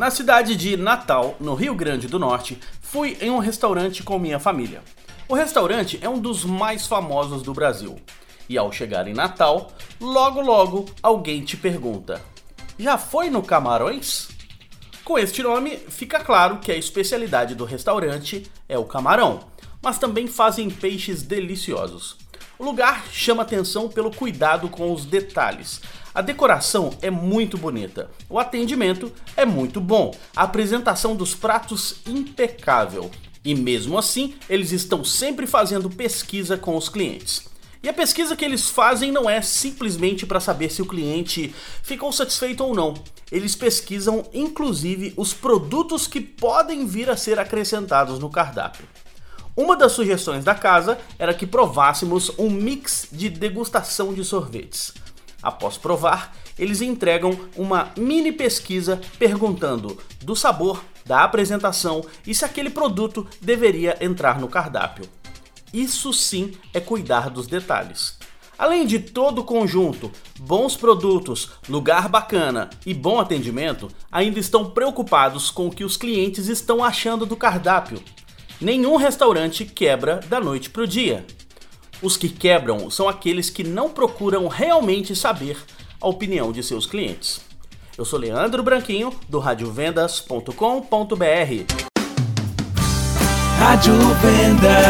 Na cidade de Natal, no Rio Grande do Norte, fui em um restaurante com minha família. O restaurante é um dos mais famosos do Brasil. E ao chegar em Natal, logo logo alguém te pergunta: Já foi no Camarões? Com este nome, fica claro que a especialidade do restaurante é o camarão, mas também fazem peixes deliciosos. O lugar chama atenção pelo cuidado com os detalhes. A decoração é muito bonita, o atendimento é muito bom, a apresentação dos pratos impecável. E mesmo assim, eles estão sempre fazendo pesquisa com os clientes. E a pesquisa que eles fazem não é simplesmente para saber se o cliente ficou satisfeito ou não. Eles pesquisam inclusive os produtos que podem vir a ser acrescentados no cardápio. Uma das sugestões da casa era que provássemos um mix de degustação de sorvetes. Após provar, eles entregam uma mini pesquisa perguntando do sabor, da apresentação e se aquele produto deveria entrar no cardápio. Isso sim é cuidar dos detalhes. Além de todo o conjunto, bons produtos, lugar bacana e bom atendimento, ainda estão preocupados com o que os clientes estão achando do cardápio. Nenhum restaurante quebra da noite para o dia. Os que quebram são aqueles que não procuram realmente saber a opinião de seus clientes. Eu sou Leandro Branquinho, do radiovendas.com.br. Rádio Vendas.